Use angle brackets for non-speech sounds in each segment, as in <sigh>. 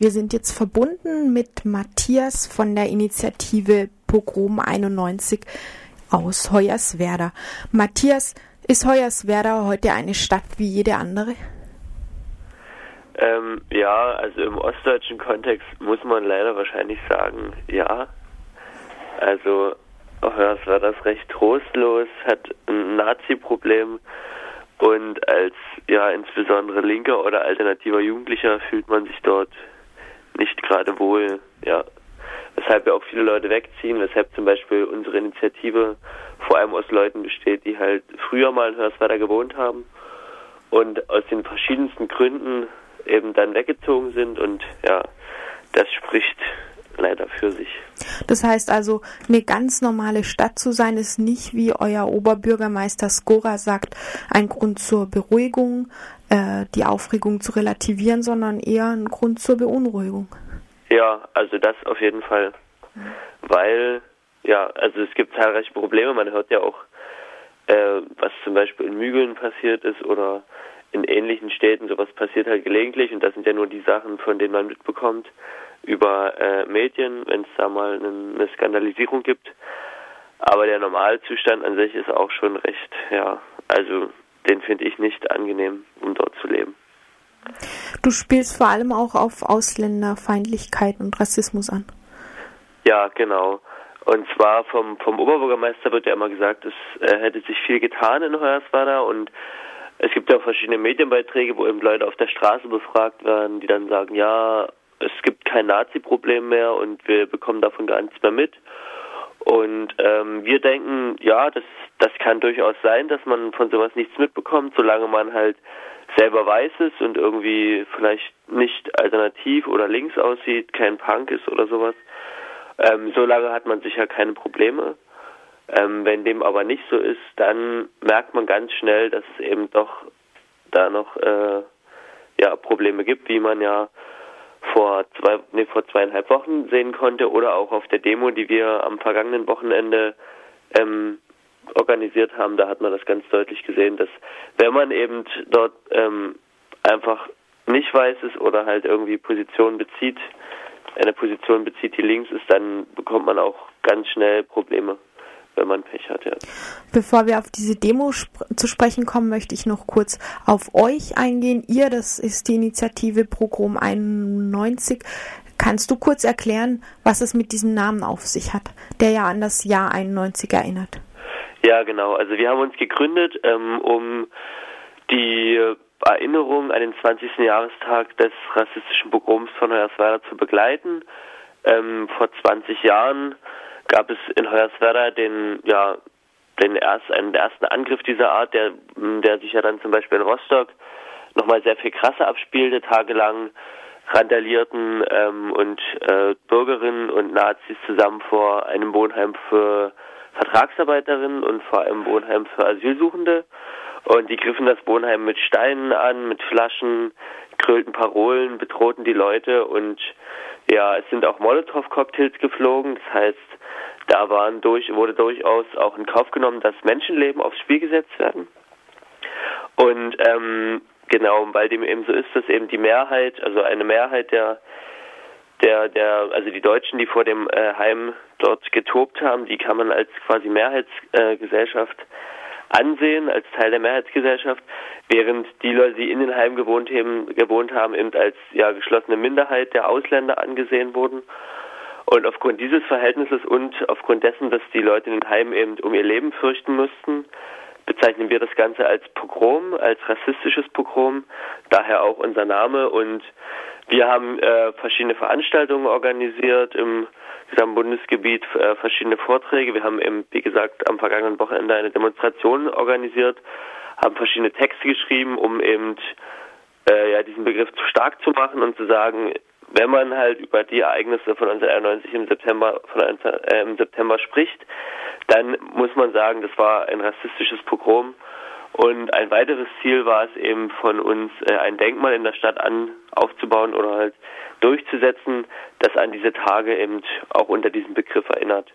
Wir sind jetzt verbunden mit Matthias von der Initiative Pogrom 91 aus Hoyerswerda. Matthias, ist Hoyerswerda heute eine Stadt wie jede andere? Ähm, ja, also im ostdeutschen Kontext muss man leider wahrscheinlich sagen, ja. Also Hoyerswerda ist recht trostlos, hat ein Nazi-Problem und als ja insbesondere linker oder alternativer Jugendlicher fühlt man sich dort nicht gerade wohl, ja. Weshalb ja auch viele Leute wegziehen, weshalb zum Beispiel unsere Initiative vor allem aus Leuten besteht, die halt früher mal in Hörswerda gewohnt haben und aus den verschiedensten Gründen eben dann weggezogen sind und ja, das spricht leider für sich. Das heißt also, eine ganz normale Stadt zu sein, ist nicht, wie euer Oberbürgermeister Skora sagt, ein Grund zur Beruhigung, äh, die Aufregung zu relativieren, sondern eher ein Grund zur Beunruhigung. Ja, also das auf jeden Fall. Mhm. Weil, ja, also es gibt zahlreiche Probleme. Man hört ja auch, äh, was zum Beispiel in Mügeln passiert ist oder in ähnlichen Städten. Sowas passiert halt gelegentlich und das sind ja nur die Sachen, von denen man mitbekommt über äh, Medien, wenn es da mal eine, Skandalisierung gibt. Aber der Normalzustand an sich ist auch schon recht, ja, also den finde ich nicht angenehm, um dort zu leben. Du spielst vor allem auch auf Ausländerfeindlichkeit und Rassismus an. Ja, genau. Und zwar vom, vom Oberbürgermeister wird ja immer gesagt, es äh, hätte sich viel getan in Hoyerswerda und es gibt ja auch verschiedene Medienbeiträge, wo eben Leute auf der Straße befragt werden, die dann sagen, ja, es gibt kein Nazi-Problem mehr und wir bekommen davon gar nichts mehr mit. Und ähm, wir denken, ja, das, das kann durchaus sein, dass man von sowas nichts mitbekommt, solange man halt selber weiß es und irgendwie vielleicht nicht alternativ oder links aussieht, kein Punk ist oder sowas. Ähm, solange hat man sicher keine Probleme. Ähm, wenn dem aber nicht so ist, dann merkt man ganz schnell, dass es eben doch da noch äh, ja Probleme gibt, wie man ja vor zwei, nee, vor zweieinhalb Wochen sehen konnte oder auch auf der Demo, die wir am vergangenen Wochenende ähm, organisiert haben, da hat man das ganz deutlich gesehen, dass wenn man eben dort ähm, einfach nicht weiß ist oder halt irgendwie Position bezieht, eine Position bezieht, die links ist, dann bekommt man auch ganz schnell Probleme wenn man Pech hat. Ja. Bevor wir auf diese Demo sp zu sprechen kommen, möchte ich noch kurz auf euch eingehen. Ihr, das ist die Initiative Progrom 91. Kannst du kurz erklären, was es mit diesem Namen auf sich hat, der ja an das Jahr 91 erinnert? Ja, genau. Also wir haben uns gegründet, ähm, um die Erinnerung an den 20. Jahrestag des rassistischen Pogroms von Hoyerswerda zu begleiten. Ähm, vor 20 Jahren gab es in Hoyerswerda den, ja, den erst, einen ersten Angriff dieser Art, der, der sich ja dann zum Beispiel in Rostock nochmal sehr viel krasser abspielte, tagelang randalierten ähm, und äh, Bürgerinnen und Nazis zusammen vor einem Wohnheim für Vertragsarbeiterinnen und vor einem Wohnheim für Asylsuchende. Und die griffen das Wohnheim mit Steinen an, mit Flaschen, krölten Parolen, bedrohten die Leute und ja, es sind auch Molotow-Cocktails geflogen. Das heißt, da waren durch, wurde durchaus auch in Kauf genommen, dass Menschenleben aufs Spiel gesetzt werden. Und ähm, genau, weil dem eben so ist, dass eben die Mehrheit, also eine Mehrheit der der, der, also die Deutschen, die vor dem äh, Heim dort getobt haben, die kann man als quasi Mehrheitsgesellschaft äh, ansehen, als Teil der Mehrheitsgesellschaft, während die Leute, die in den Heim gewohnt haben, gewohnt haben, eben als ja geschlossene Minderheit der Ausländer angesehen wurden. Und aufgrund dieses Verhältnisses und aufgrund dessen, dass die Leute in den Heimen eben um ihr Leben fürchten mussten, bezeichnen wir das Ganze als Pogrom, als rassistisches Pogrom, daher auch unser Name. Und wir haben äh, verschiedene Veranstaltungen organisiert im gesamten Bundesgebiet, äh, verschiedene Vorträge. Wir haben eben, wie gesagt, am vergangenen Wochenende eine Demonstration organisiert, haben verschiedene Texte geschrieben, um eben äh, ja, diesen Begriff stark zu machen und zu sagen, wenn man halt über die Ereignisse von 1991 im September, von, äh, im September spricht, dann muss man sagen, das war ein rassistisches Pogrom. Und ein weiteres Ziel war es eben von uns, äh, ein Denkmal in der Stadt an aufzubauen oder halt durchzusetzen, das an diese Tage eben auch unter diesem Begriff erinnert.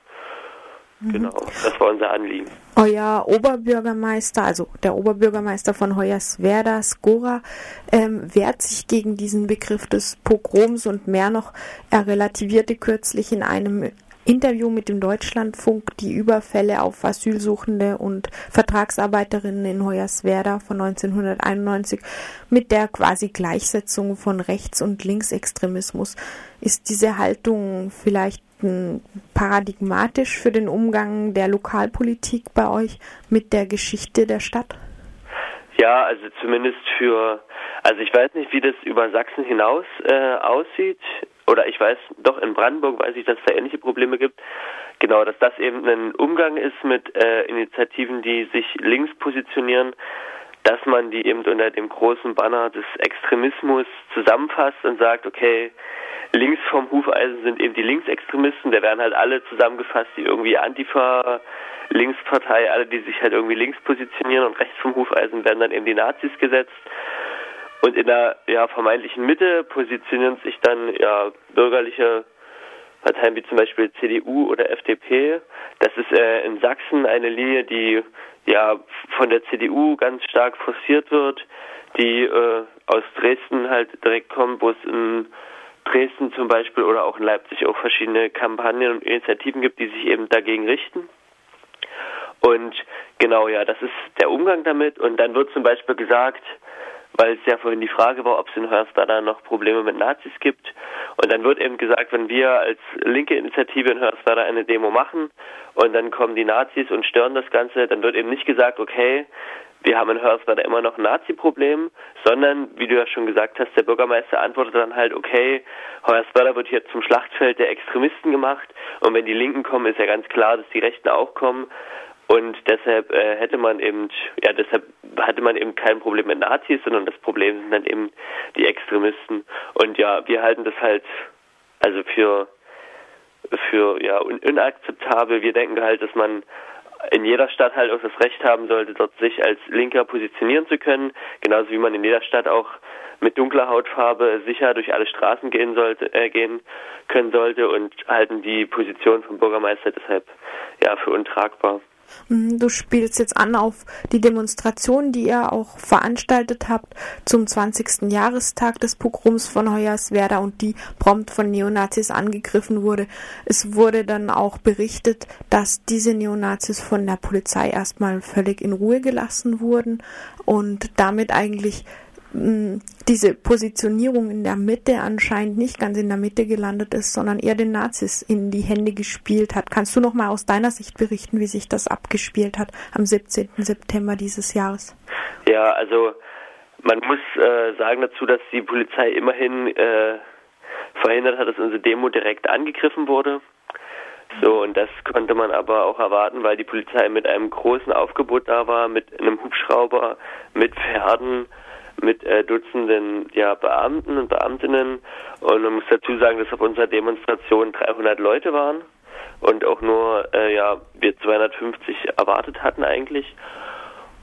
Genau, das war unser Anliegen. Euer Oberbürgermeister, also der Oberbürgermeister von Hoyerswerda, Skora, ähm, wehrt sich gegen diesen Begriff des Pogroms und mehr noch. Er relativierte kürzlich in einem Interview mit dem Deutschlandfunk die Überfälle auf Asylsuchende und Vertragsarbeiterinnen in Hoyerswerda von 1991 mit der quasi Gleichsetzung von Rechts- und Linksextremismus. Ist diese Haltung vielleicht paradigmatisch für den Umgang der Lokalpolitik bei euch mit der Geschichte der Stadt? Ja, also zumindest für, also ich weiß nicht, wie das über Sachsen hinaus äh, aussieht oder ich weiß, doch in Brandenburg weiß ich, dass es da ähnliche Probleme gibt. Genau, dass das eben ein Umgang ist mit äh, Initiativen, die sich links positionieren, dass man die eben unter dem großen Banner des Extremismus zusammenfasst und sagt, okay, links vom Hufeisen sind eben die Linksextremisten, da werden halt alle zusammengefasst, die irgendwie Antifa, Linkspartei, alle, die sich halt irgendwie links positionieren und rechts vom Hufeisen werden dann eben die Nazis gesetzt. Und in der ja, vermeintlichen Mitte positionieren sich dann ja bürgerliche Parteien wie zum Beispiel CDU oder FDP. Das ist äh, in Sachsen eine Linie, die ja von der CDU ganz stark forciert wird, die äh, aus Dresden halt direkt kommt, wo es in Dresden zum Beispiel oder auch in Leipzig auch verschiedene Kampagnen und Initiativen gibt, die sich eben dagegen richten. Und genau, ja, das ist der Umgang damit. Und dann wird zum Beispiel gesagt, weil es ja vorhin die Frage war, ob es in Hörstada noch Probleme mit Nazis gibt. Und dann wird eben gesagt, wenn wir als linke Initiative in Hörstada eine Demo machen und dann kommen die Nazis und stören das Ganze, dann wird eben nicht gesagt, okay, wir haben in Hörstada immer noch ein Nazi-Problem, sondern, wie du ja schon gesagt hast, der Bürgermeister antwortet dann halt, okay, Hoyerswerda wird hier zum Schlachtfeld der Extremisten gemacht und wenn die Linken kommen, ist ja ganz klar, dass die Rechten auch kommen. Und deshalb äh, hätte man eben, ja, deshalb hatte man eben kein Problem mit Nazis, sondern das Problem sind dann eben die Extremisten. Und ja, wir halten das halt also für für ja un inakzeptabel. Wir denken halt, dass man in jeder Stadt halt auch das Recht haben sollte, dort sich als Linker positionieren zu können, genauso wie man in jeder Stadt auch mit dunkler Hautfarbe sicher durch alle Straßen gehen sollte, äh, gehen können sollte und halten die Position vom Bürgermeister deshalb ja für untragbar. Mhm, du spielst jetzt an auf die Demonstration, die ihr auch veranstaltet habt zum 20. Jahrestag des Pogroms von Hoyerswerda und die prompt von Neonazis angegriffen wurde. Es wurde dann auch berichtet, dass diese Neonazis von der Polizei erstmal völlig in Ruhe gelassen wurden und damit eigentlich diese Positionierung in der Mitte anscheinend nicht ganz in der Mitte gelandet ist, sondern eher den Nazis in die Hände gespielt hat. Kannst du noch mal aus deiner Sicht berichten, wie sich das abgespielt hat am 17. September dieses Jahres? Ja, also man muss äh, sagen dazu, dass die Polizei immerhin äh, verhindert hat, dass unsere Demo direkt angegriffen wurde. So, und das konnte man aber auch erwarten, weil die Polizei mit einem großen Aufgebot da war, mit einem Hubschrauber, mit Pferden, mit äh, Dutzenden ja, Beamten und Beamtinnen. Und man muss dazu sagen, dass auf unserer Demonstration 300 Leute waren und auch nur äh, ja wir 250 erwartet hatten eigentlich.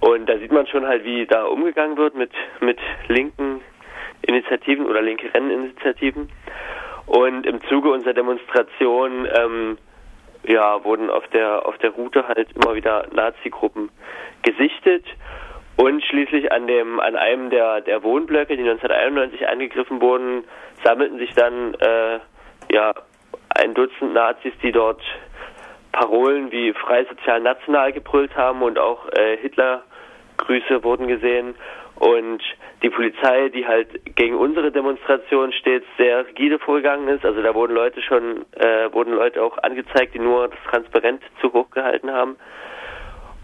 Und da sieht man schon halt, wie da umgegangen wird mit mit linken Initiativen oder linke Renninitiativen. Und im Zuge unserer Demonstration ähm, ja, wurden auf der auf der Route halt immer wieder Nazi-Gruppen gesichtet und schließlich an dem, an einem der, der Wohnblöcke, die 1991 angegriffen wurden, sammelten sich dann äh, ja ein Dutzend Nazis, die dort Parolen wie frei sozial national gebrüllt haben und auch äh, Hitler-Grüße wurden gesehen. Und die Polizei, die halt gegen unsere Demonstration stets sehr rigide vorgegangen ist, also da wurden Leute schon, äh, wurden Leute auch angezeigt, die nur das Transparent zu hoch gehalten haben.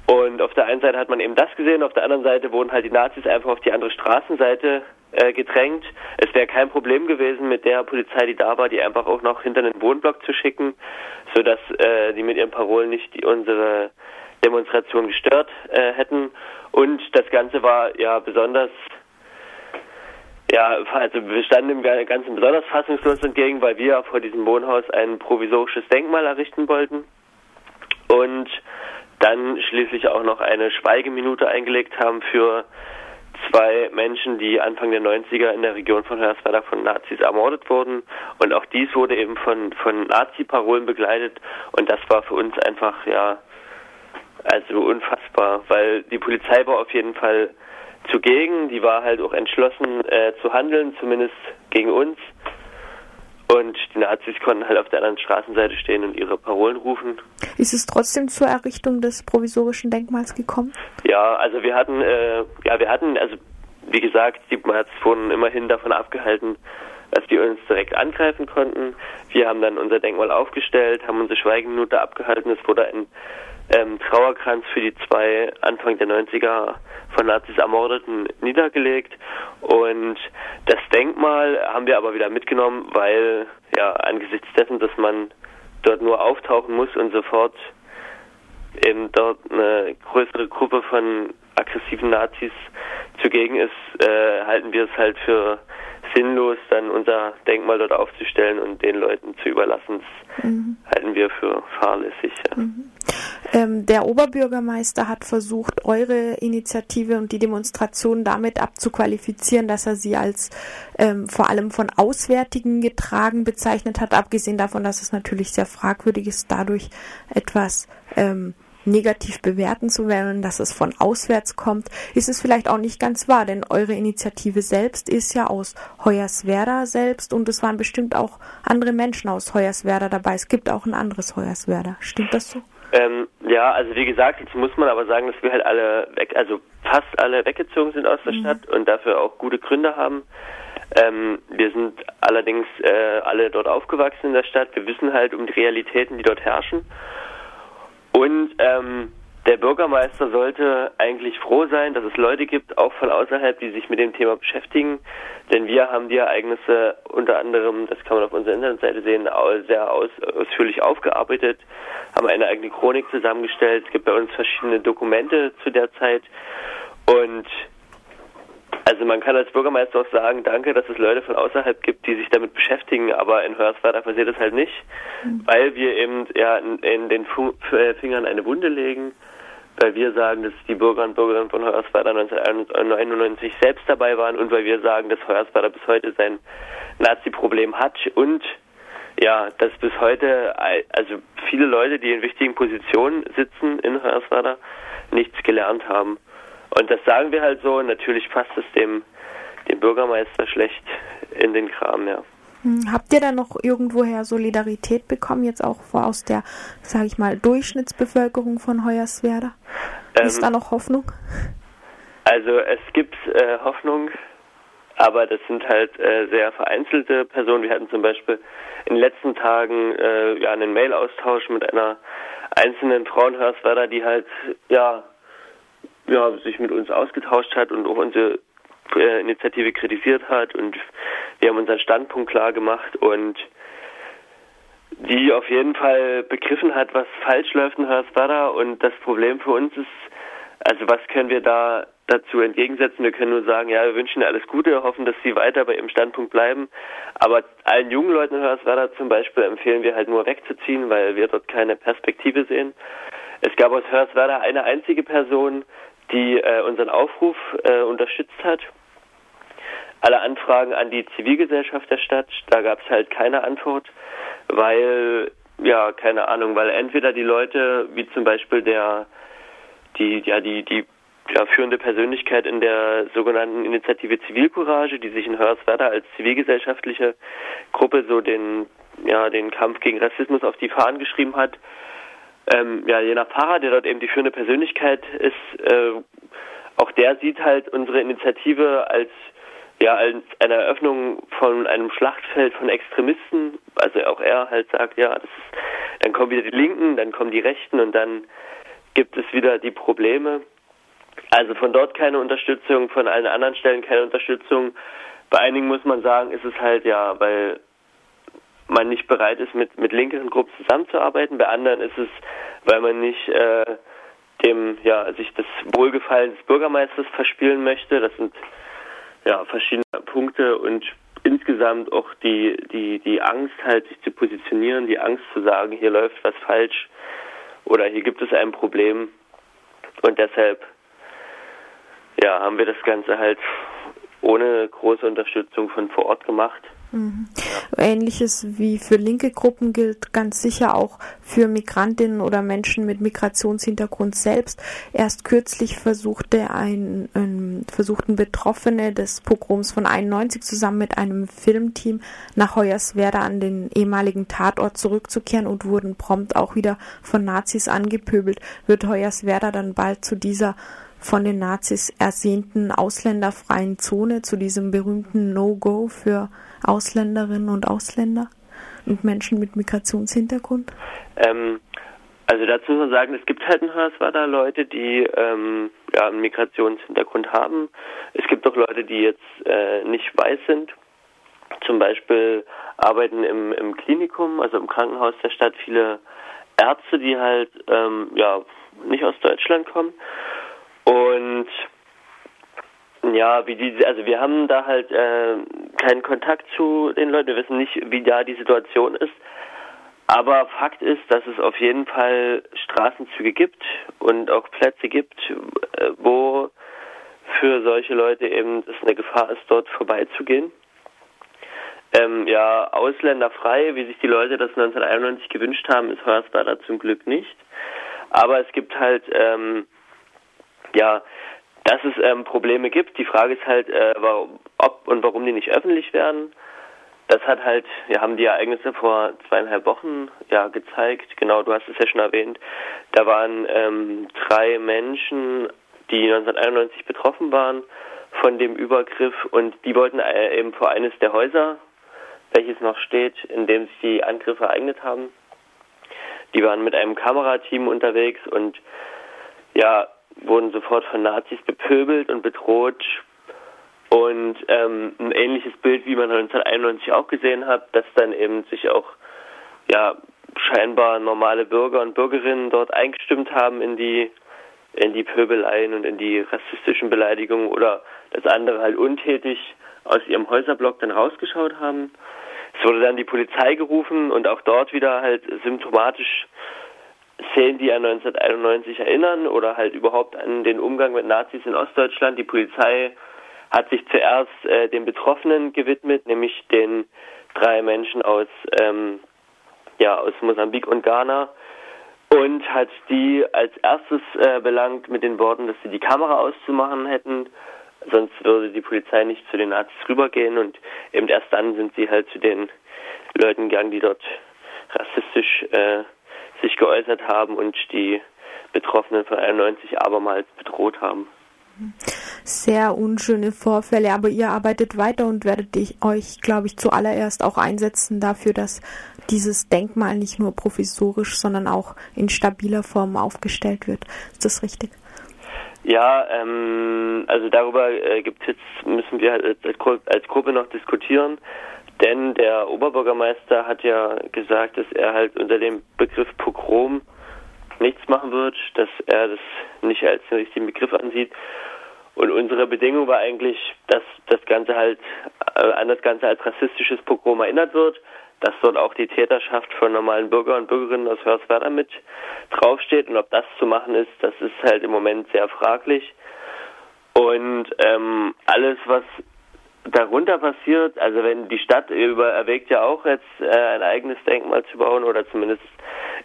Und auf der einen Seite hat man eben das gesehen, auf der anderen Seite wurden halt die Nazis einfach auf die andere Straßenseite äh, gedrängt. Es wäre kein Problem gewesen, mit der Polizei, die da war, die einfach auch noch hinter den Wohnblock zu schicken, sodass äh, die mit ihren Parolen nicht die, unsere Demonstration gestört äh, hätten. Und das Ganze war ja besonders ja, also wir standen dem Ganzen besonders fassungslos entgegen, weil wir vor diesem Wohnhaus ein provisorisches Denkmal errichten wollten. Und dann schließlich auch noch eine Schweigeminute eingelegt haben für zwei Menschen, die Anfang der 90er in der Region von Hoyerswerda von Nazis ermordet wurden. Und auch dies wurde eben von, von Nazi-Parolen begleitet. Und das war für uns einfach, ja, also unfassbar, weil die Polizei war auf jeden Fall zugegen. Die war halt auch entschlossen äh, zu handeln, zumindest gegen uns. Und die Nazis konnten halt auf der anderen Straßenseite stehen und ihre Parolen rufen. Ist es trotzdem zur Errichtung des provisorischen Denkmals gekommen? Ja, also wir hatten, äh, ja, wir hatten, also wie gesagt, die Nazis wurden immerhin davon abgehalten, dass die uns direkt angreifen konnten. Wir haben dann unser Denkmal aufgestellt, haben unsere Schweigeminute abgehalten. Es wurde ein ähm, Trauerkranz für die zwei Anfang der 90er von Nazis Ermordeten niedergelegt. Und das Denkmal haben wir aber wieder mitgenommen, weil ja angesichts dessen, dass man dort nur auftauchen muss und sofort eben dort eine größere Gruppe von aggressiven Nazis zugegen ist, äh, halten wir es halt für sinnlos, dann unser Denkmal dort aufzustellen und den Leuten zu überlassen. Das mhm. halten wir für fahrlässig. Ja. Mhm. Ähm, der Oberbürgermeister hat versucht, eure Initiative und die Demonstration damit abzuqualifizieren, dass er sie als ähm, vor allem von Auswärtigen getragen bezeichnet hat, abgesehen davon, dass es natürlich sehr fragwürdig ist, dadurch etwas ähm, negativ bewerten zu werden, dass es von auswärts kommt, ist es vielleicht auch nicht ganz wahr, denn eure Initiative selbst ist ja aus Hoyerswerda selbst und es waren bestimmt auch andere Menschen aus Hoyerswerda dabei. Es gibt auch ein anderes Hoyerswerda. Stimmt das so? Ähm, ja, also wie gesagt, jetzt muss man aber sagen, dass wir halt alle weg, also fast alle weggezogen sind aus der mhm. Stadt und dafür auch gute Gründe haben. Ähm, wir sind allerdings äh, alle dort aufgewachsen in der Stadt. Wir wissen halt um die Realitäten, die dort herrschen. Und ähm, der Bürgermeister sollte eigentlich froh sein, dass es Leute gibt, auch von außerhalb, die sich mit dem Thema beschäftigen. Denn wir haben die Ereignisse unter anderem, das kann man auf unserer Internetseite sehen, sehr aus, ausführlich aufgearbeitet, haben eine eigene Chronik zusammengestellt. Es gibt bei uns verschiedene Dokumente zu der Zeit. Und also man kann als Bürgermeister auch sagen, danke, dass es Leute von außerhalb gibt, die sich damit beschäftigen, aber in Hörswerda passiert das halt nicht, mhm. weil wir eben ja in, in den Fingern eine Wunde legen weil wir sagen, dass die Bürger und Bürgerinnen von Hoyerswerda 1999 selbst dabei waren und weil wir sagen, dass Hoyerswerda bis heute sein Nazi-Problem hat und ja, dass bis heute also viele Leute, die in wichtigen Positionen sitzen in Hoyerswerda, nichts gelernt haben. Und das sagen wir halt so. Natürlich passt es dem, dem Bürgermeister schlecht in den Kram, ja. Hm, habt ihr da noch irgendwoher Solidarität bekommen, jetzt auch aus der, sage ich mal, Durchschnittsbevölkerung von Hoyerswerda? Ähm, Ist da noch Hoffnung? Also es gibt äh, Hoffnung, aber das sind halt äh, sehr vereinzelte Personen. Wir hatten zum Beispiel in den letzten Tagen äh, ja einen Mail-Austausch mit einer einzelnen Frau in Hoyerswerda, die halt ja ja sich mit uns ausgetauscht hat und auch unsere äh, Initiative kritisiert hat und wir haben unseren Standpunkt klar gemacht und die auf jeden Fall begriffen hat, was falsch läuft in Hoyerswerda und das Problem für uns ist, also was können wir da dazu entgegensetzen? Wir können nur sagen, ja, wir wünschen ihr alles Gute, hoffen, dass sie weiter bei ihrem Standpunkt bleiben. Aber allen jungen Leuten in Hoyerswerda zum Beispiel empfehlen wir halt nur wegzuziehen, weil wir dort keine Perspektive sehen. Es gab aus Hoyerswerda eine einzige Person, die äh, unseren Aufruf äh, unterstützt hat alle Anfragen an die Zivilgesellschaft der Stadt, da gab es halt keine Antwort, weil, ja, keine Ahnung, weil entweder die Leute, wie zum Beispiel der, die, ja, die, die ja, führende Persönlichkeit in der sogenannten Initiative Zivilcourage, die sich in Hörswerda als zivilgesellschaftliche Gruppe so den, ja, den Kampf gegen Rassismus auf die Fahnen geschrieben hat. Ähm, ja, jener Pfarrer, der dort eben die führende Persönlichkeit ist, äh, auch der sieht halt unsere Initiative als ja, als eine Eröffnung von einem Schlachtfeld von Extremisten, also auch er halt sagt, ja, das ist, dann kommen wieder die Linken, dann kommen die Rechten und dann gibt es wieder die Probleme. Also von dort keine Unterstützung, von allen anderen Stellen keine Unterstützung. Bei einigen muss man sagen, ist es halt ja, weil man nicht bereit ist, mit, mit linkeren Gruppen zusammenzuarbeiten. Bei anderen ist es, weil man nicht äh, dem, ja, sich das Wohlgefallen des Bürgermeisters verspielen möchte. Das sind ja, verschiedene Punkte und insgesamt auch die, die, die Angst halt, sich zu positionieren, die Angst zu sagen, hier läuft was falsch oder hier gibt es ein Problem und deshalb ja, haben wir das Ganze halt ohne große Unterstützung von vor Ort gemacht. Mhm. Ähnliches wie für linke Gruppen gilt ganz sicher auch für Migrantinnen oder Menschen mit Migrationshintergrund selbst. Erst kürzlich versuchte ein, ein versuchten Betroffene des Pogroms von 91 zusammen mit einem Filmteam nach Hoyerswerda an den ehemaligen Tatort zurückzukehren und wurden prompt auch wieder von Nazis angepöbelt. Wird Hoyerswerda dann bald zu dieser von den Nazis ersehnten ausländerfreien Zone, zu diesem berühmten No-Go für Ausländerinnen und Ausländer und Menschen mit Migrationshintergrund? Ähm, also dazu muss man sagen, es gibt halt in Hoyerswerda Leute, die ähm, ja, einen Migrationshintergrund haben. Es gibt auch Leute, die jetzt äh, nicht weiß sind. Zum Beispiel arbeiten im, im Klinikum, also im Krankenhaus der Stadt, viele Ärzte, die halt ähm, ja nicht aus Deutschland kommen. Und ja, wie die, also wir haben da halt äh, keinen Kontakt zu den Leuten, wir wissen nicht, wie da die Situation ist. Aber Fakt ist, dass es auf jeden Fall Straßenzüge gibt und auch Plätze gibt, äh, wo für solche Leute eben es eine Gefahr ist, dort vorbeizugehen. Ähm, ja, ausländerfrei, wie sich die Leute das 1991 gewünscht haben, ist Hoyerswerda zum Glück nicht. Aber es gibt halt, ähm, ja, dass es ähm, Probleme gibt. Die Frage ist halt, äh, warum, ob und warum die nicht öffentlich werden. Das hat halt, wir haben die Ereignisse vor zweieinhalb Wochen ja gezeigt. Genau, du hast es ja schon erwähnt. Da waren ähm, drei Menschen, die 1991 betroffen waren von dem Übergriff und die wollten äh, eben vor eines der Häuser, welches noch steht, in dem sich die Angriffe ereignet haben. Die waren mit einem Kamerateam unterwegs und ja, wurden sofort von Nazis bepöbelt und bedroht. Und ähm, ein ähnliches Bild, wie man 1991 auch gesehen hat, dass dann eben sich auch ja scheinbar normale Bürger und Bürgerinnen dort eingestimmt haben in die in die Pöbeleien und in die rassistischen Beleidigungen oder dass andere halt untätig aus ihrem Häuserblock dann rausgeschaut haben. Es wurde dann die Polizei gerufen und auch dort wieder halt symptomatisch Szenen, die an 1991 erinnern oder halt überhaupt an den Umgang mit Nazis in Ostdeutschland. Die Polizei hat sich zuerst äh, den Betroffenen gewidmet, nämlich den drei Menschen aus, ähm, ja, aus Mosambik und Ghana und hat die als erstes äh, belangt mit den Worten, dass sie die Kamera auszumachen hätten, sonst würde die Polizei nicht zu den Nazis rübergehen und eben erst dann sind sie halt zu den Leuten gegangen, die dort rassistisch äh, sich geäußert haben und die Betroffenen von 91 abermals bedroht haben. Sehr unschöne Vorfälle, aber ihr arbeitet weiter und werdet euch, glaube ich, zuallererst auch einsetzen dafür, dass dieses Denkmal nicht nur provisorisch, sondern auch in stabiler Form aufgestellt wird. Ist das richtig? Ja, ähm, also darüber äh, gibt jetzt müssen wir halt als, als Gruppe noch diskutieren. Denn der Oberbürgermeister hat ja gesagt, dass er halt unter dem Begriff Pogrom nichts machen wird, dass er das nicht als den richtigen Begriff ansieht. Und unsere Bedingung war eigentlich, dass das Ganze halt äh, an das Ganze als rassistisches Pogrom erinnert wird, dass dort auch die Täterschaft von normalen Bürger und Bürgerinnen aus Hörswerda mit draufsteht. Und ob das zu machen ist, das ist halt im Moment sehr fraglich. Und ähm, alles, was darunter passiert, also wenn die Stadt über, erwägt ja auch jetzt äh, ein eigenes Denkmal zu bauen oder zumindest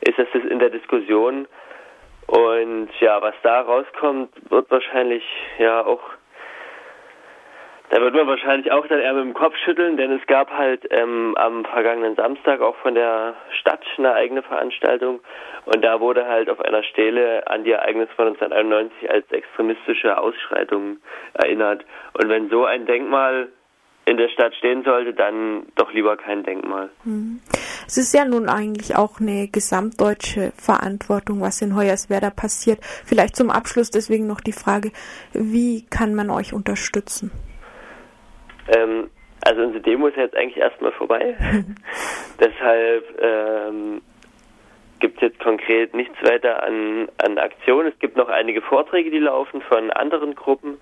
ist das in der Diskussion. Und ja, was da rauskommt, wird wahrscheinlich ja auch da wird man wahrscheinlich auch dann eher mit dem Kopf schütteln, denn es gab halt ähm, am vergangenen Samstag auch von der Stadt eine eigene Veranstaltung und da wurde halt auf einer Stele an die Ereignisse von 1991 als extremistische Ausschreitung erinnert. Und wenn so ein Denkmal in der Stadt stehen sollte, dann doch lieber kein Denkmal. Mhm. Es ist ja nun eigentlich auch eine gesamtdeutsche Verantwortung, was in Hoyerswerda passiert. Vielleicht zum Abschluss deswegen noch die Frage, wie kann man euch unterstützen? Ähm, also unsere Demo ist jetzt eigentlich erstmal vorbei. <laughs> Deshalb ähm, gibt es jetzt konkret nichts weiter an, an Aktionen. Es gibt noch einige Vorträge, die laufen von anderen Gruppen.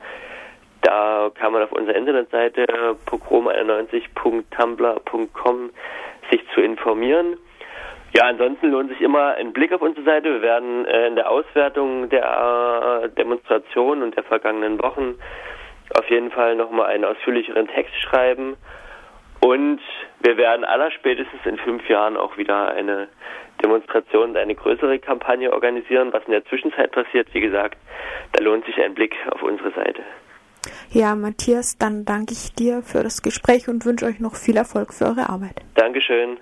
Da kann man auf unserer Internetseite pogrom91.tumblr.com sich zu informieren. Ja, ansonsten lohnt sich immer ein Blick auf unsere Seite. Wir werden äh, in der Auswertung der äh, Demonstration und der vergangenen Wochen auf jeden Fall nochmal einen ausführlicheren Text schreiben. Und wir werden allerspätestens in fünf Jahren auch wieder eine Demonstration und eine größere Kampagne organisieren. Was in der Zwischenzeit passiert, wie gesagt, da lohnt sich ein Blick auf unsere Seite. Ja, Matthias, dann danke ich dir für das Gespräch und wünsche euch noch viel Erfolg für eure Arbeit. Dankeschön.